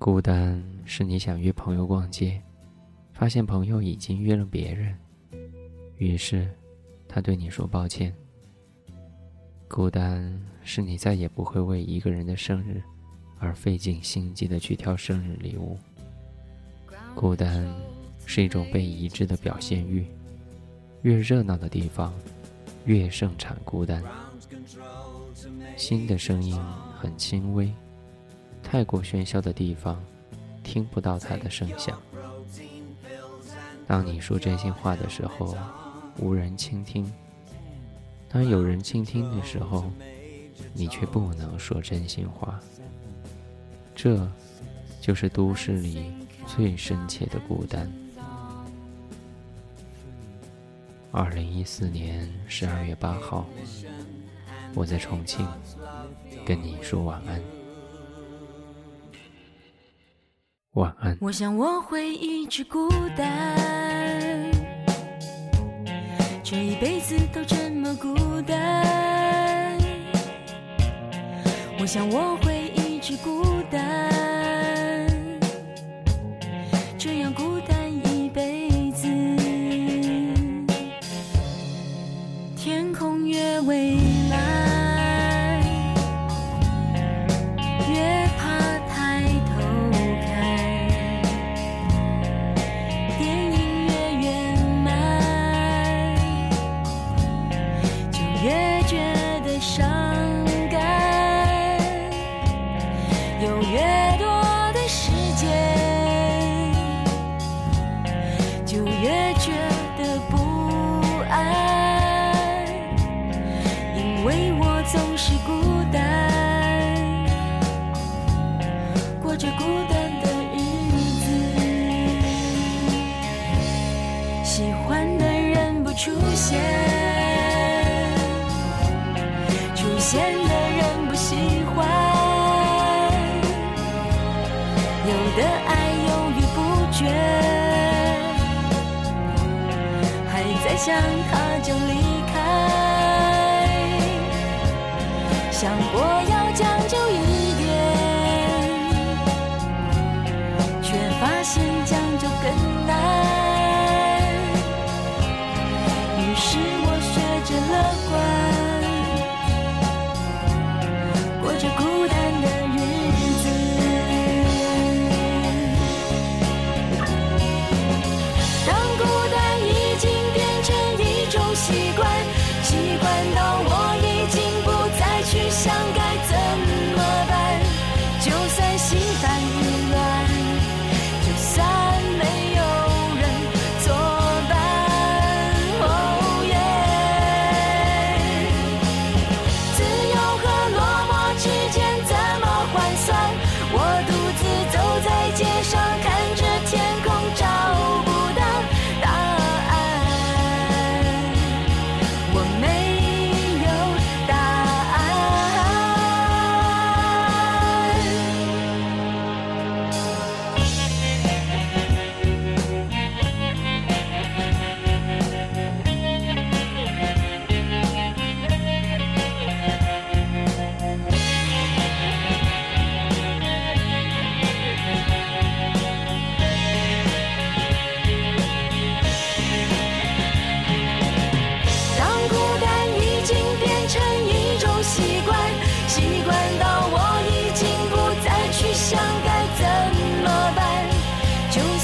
孤单是你想约朋友逛街，发现朋友已经约了别人，于是他对你说抱歉。孤单是你再也不会为一个人的生日而费尽心机的去挑生日礼物。孤单是一种被遗弃的表现欲，越热闹的地方越盛产孤单。心的声音很轻微，太过喧嚣的地方听不到它的声响。当你说真心话的时候，无人倾听。当有人倾听的时候，你却不能说真心话。这，就是都市里最深切的孤单。二零一四年十二月八号，我在重庆跟你说晚安。晚安。我想我会一直孤单，这一辈子都这么孤单。我想我会一直孤出现，出现的人不喜欢。有的爱犹豫不决，还在想他就离开。想过要就算心烦。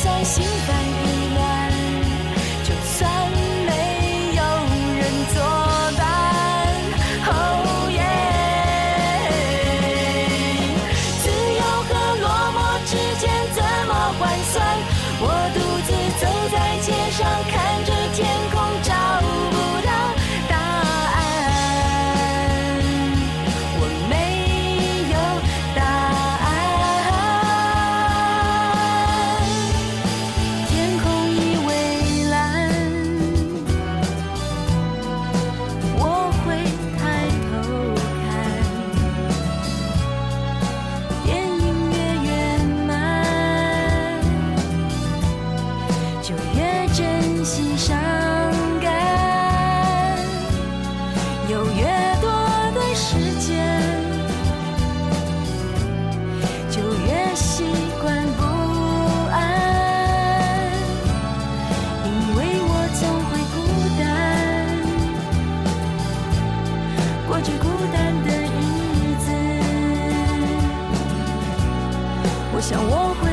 在心肝越多的时间就越习惯不安。因为我总会孤单过着孤单的日子。我想我会